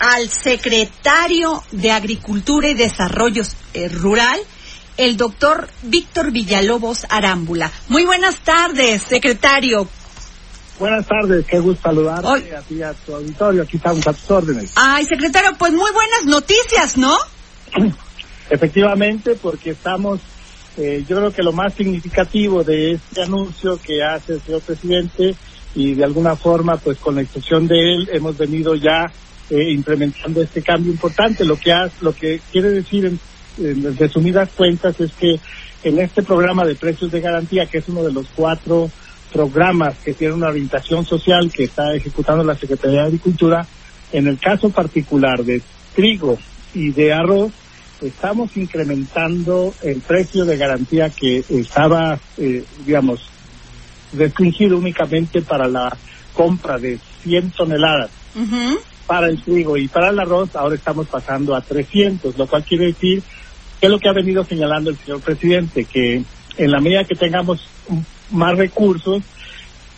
Al secretario de Agricultura y Desarrollo eh, Rural, el doctor Víctor Villalobos Arámbula. Muy buenas tardes, secretario. Buenas tardes, qué gusto saludarte Hoy- a ti a tu auditorio. Aquí estamos a tus órdenes. Ay, secretario, pues muy buenas noticias, ¿no? Efectivamente, porque estamos, eh, yo creo que lo más significativo de este anuncio que hace el señor presidente y de alguna forma, pues con la instrucción de él, hemos venido ya eh, implementando este cambio importante. Lo que, ha- lo que quiere decir en, resumidas cuentas es que en este programa de precios de garantía, que es uno de los cuatro programas que tiene una orientación social que está ejecutando la Secretaría de Agricultura, en el caso particular de trigo y de arroz, estamos incrementando el precio de garantía que estaba, eh, digamos, restringido únicamente para la compra de 100 toneladas. Para el trigo y para el arroz, ahora estamos pasando a 300, lo cual quiere decir que es lo que ha venido señalando el señor presidente, que en la medida que tengamos más recursos,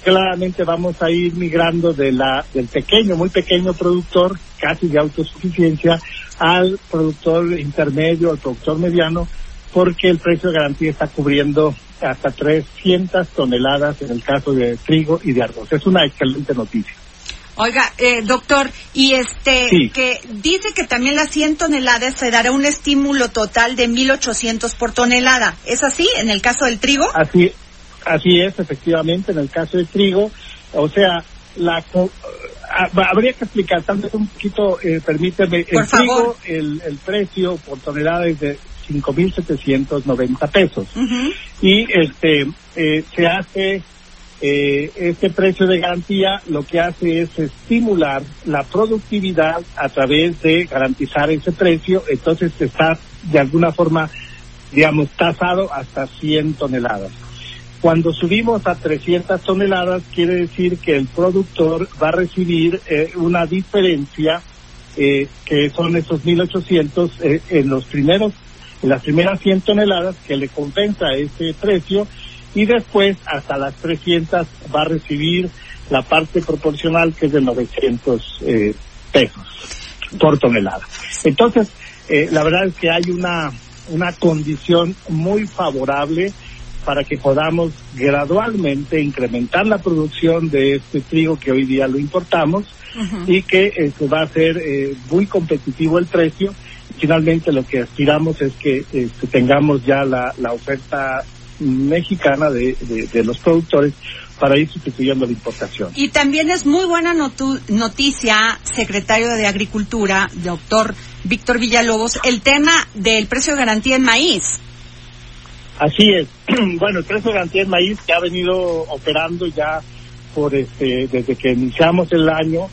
claramente vamos a ir migrando de la del pequeño, muy pequeño productor, casi de autosuficiencia, al productor intermedio, al productor mediano, porque el precio de garantía está cubriendo hasta 300 toneladas en el caso de trigo y de arroz. Es una excelente noticia. Oiga, eh, doctor, y este, Sí. que dice que también las 100 toneladas se dará un estímulo total de 1.800 por tonelada. ¿Es así en el caso del trigo? Así, así es, efectivamente, en el caso de trigo, o sea, la co- ah, habría que explicar, tal vez un poquito, eh, permíteme, Por el trigo, el, el precio por tonelada es de 5.790 pesos Ujú. y este eh, se hace eh, este precio de garantía lo que hace es estimular la productividad a través de garantizar ese precio, entonces está de alguna forma, digamos, tasado hasta 100 toneladas. Cuando subimos a 300 toneladas, quiere decir que el productor va a recibir eh, una diferencia eh, que son esos 1.800 eh, en los primeros, en las primeras 100 toneladas que le compensa ese precio y después hasta las 300 va a recibir la parte proporcional que es de 900 eh, pesos por tonelada. Entonces, eh, la verdad es que hay una, una condición muy favorable para que podamos gradualmente incrementar la producción de este trigo que hoy día lo importamos y que este, va a ser eh, muy competitivo el precio. Finalmente lo que aspiramos es que este, tengamos ya la, la oferta mexicana de, de- de los productores para ir sustituyendo la importación. Y también es muy buena notu- noticia, secretario de Agricultura, doctor Víctor Villalobos, el tema del precio de garantía en maíz. Así es. bueno, el precio de garantía en maíz que ha venido operando ya por este desde que iniciamos el año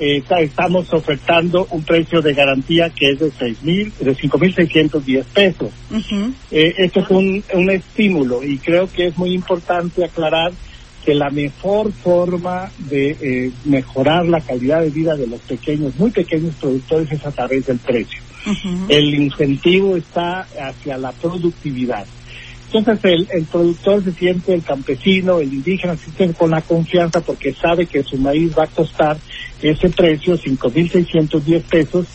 eh, estamos ofertando un precio de garantía que es de seis mil de cinco mil seiscientos diez pesos. Eh, esto es un, un estímulo y creo que es muy importante aclarar que la mejor forma de eh, mejorar la calidad de vida de los pequeños, muy pequeños productores es a través del precio. El incentivo está hacia la productividad. Entonces el, el productor se siente, el campesino, el indígena se siente con la confianza porque sabe que su maíz va a costar ese precio, 5.610 pesos,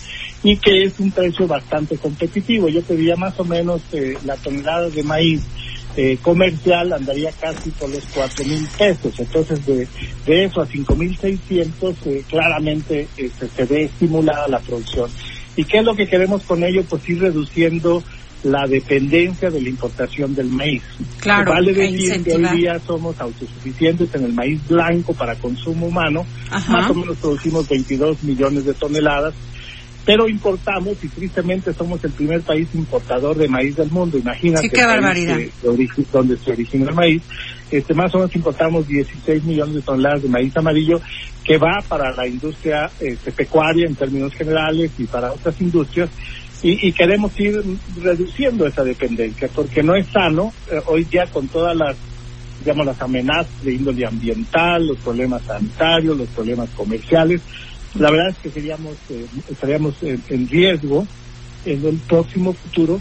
y que es un precio bastante competitivo. Yo te diría más o menos eh, la tonelada de maíz eh, comercial andaría casi por los cuatro mil pesos. Entonces, de, de eso a cinco mil seiscientos, eh, claramente eh, se ve estimulada la producción. ¿Y qué es lo que queremos con ello? Pues ir reduciendo la dependencia de la importación del maíz. Claro, Vale decir que hoy día somos autosuficientes en el maíz blanco para consumo humano. Ajá. Más o menos producimos 22 millones de toneladas pero importamos y tristemente somos el primer país importador de maíz del mundo. Imagínate. Sí, qué barbaridad. donde se origina el maíz. Este, más o menos importamos 16 millones de toneladas de maíz amarillo que va para la industria este, pecuaria en términos generales y para otras industrias. Y, queremos ir reduciendo esa dependencia porque no es sano eh, hoy día con todas las digamos las amenazas de índole ambiental, los problemas sanitarios, los problemas comerciales, la verdad es que seríamos, eh, estaríamos en, riesgo en el próximo futuro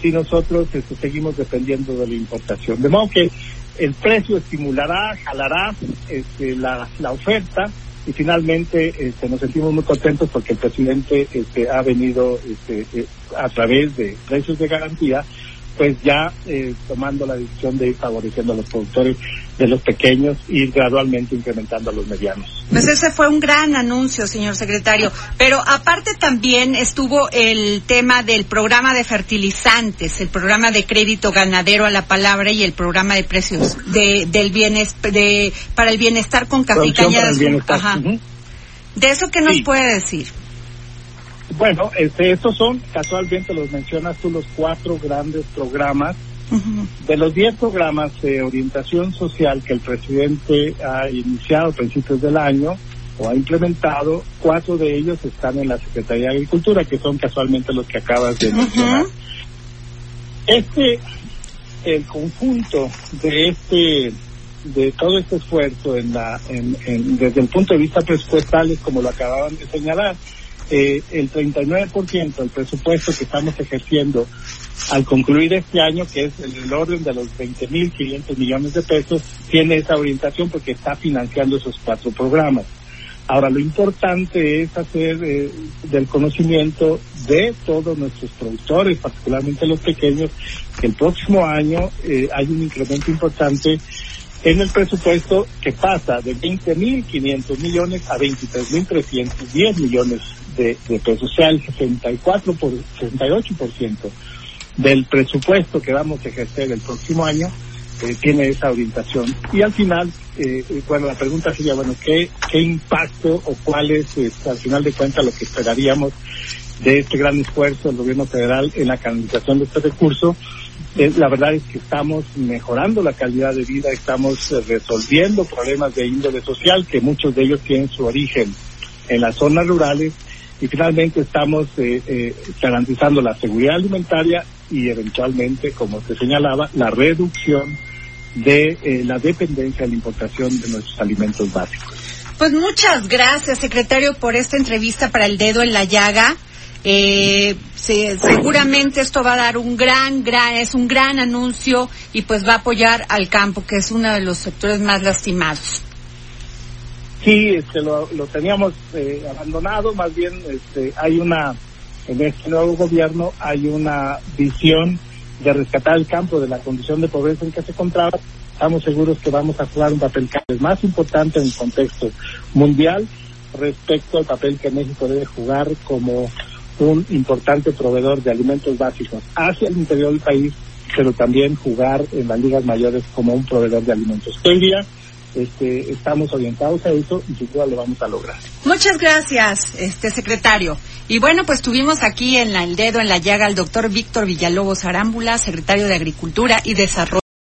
si nosotros este, seguimos dependiendo de la importación. De modo que el precio estimulará, jalará este, la, la oferta y finalmente este, nos sentimos muy contentos porque el presidente este, ha venido este, eh, a través de precios de garantía pues ya eh, tomando la decisión de ir favoreciendo a los productores de los pequeños y ir gradualmente incrementando a los medianos. Pues ese fue un gran anuncio, señor secretario. Pero aparte también estuvo el tema del programa de fertilizantes, el programa de crédito ganadero a la palabra y el programa de precios de, del bienestar, de, para el bienestar con café y caña de Ajá. ¿De eso qué nos puede decir? Bueno, este, estos son, casualmente los mencionas tú, los cuatro grandes programas. De los diez programas de orientación social que el presidente ha iniciado a principios del año o ha implementado, cuatro de ellos están en la Secretaría de Agricultura, que son casualmente los que acabas de mencionar. Este, el conjunto de este de todo este esfuerzo en la, en, desde el punto de vista presupuestal, es como lo acababan de señalar, eh, el 39% del presupuesto que estamos ejerciendo al concluir este año, que es el orden de los 20.500 millones de pesos, tiene esa orientación porque está financiando esos cuatro programas. Ahora, lo importante es hacer eh, del conocimiento de todos nuestros productores, particularmente los pequeños, que el próximo año eh, hay un incremento importante en el presupuesto que pasa de 20.500 millones a 23.310 millones de, pesos, o sea, el 64 por, 68% del presupuesto que vamos a ejercer el próximo año eh, tiene esa orientación. Y al final, eh, eh, bueno, la pregunta sería, bueno, ¿qué, qué impacto o cuál es, este, al final de cuentas, lo que esperaríamos de este gran esfuerzo del gobierno federal en la canalización de este recurso? la verdad es que estamos mejorando la calidad de vida, estamos resolviendo problemas de índole social que muchos de ellos tienen su origen en las zonas rurales y finalmente estamos eh, eh, garantizando la seguridad alimentaria y eventualmente, como se señalaba, la reducción de eh, la dependencia de la importación de nuestros alimentos básicos. Pues muchas gracias, secretario, por esta entrevista para el dedo en la llaga. seguramente esto va a dar un gran, gran, es un gran anuncio y pues va a apoyar al campo, que es uno de los sectores más lastimados sí este, lo, teníamos eh, abandonado, más bien este, hay una, en este nuevo gobierno hay una visión de rescatar el campo de la condición de pobreza en que se encontraba. Estamos seguros que vamos a jugar un papel cada vez más importante en el contexto mundial respecto al papel que México debe jugar como un importante proveedor de alimentos básicos hacia el interior del país, pero también jugar en las ligas mayores como un proveedor de alimentos. Hoy este, estamos orientados a eso y sin vamos a lograr. Muchas gracias, este secretario. Y bueno, pues tuvimos aquí en el dedo en la llaga al doctor Víctor Villalobos Arámbula, secretario de Agricultura y Desarrollo.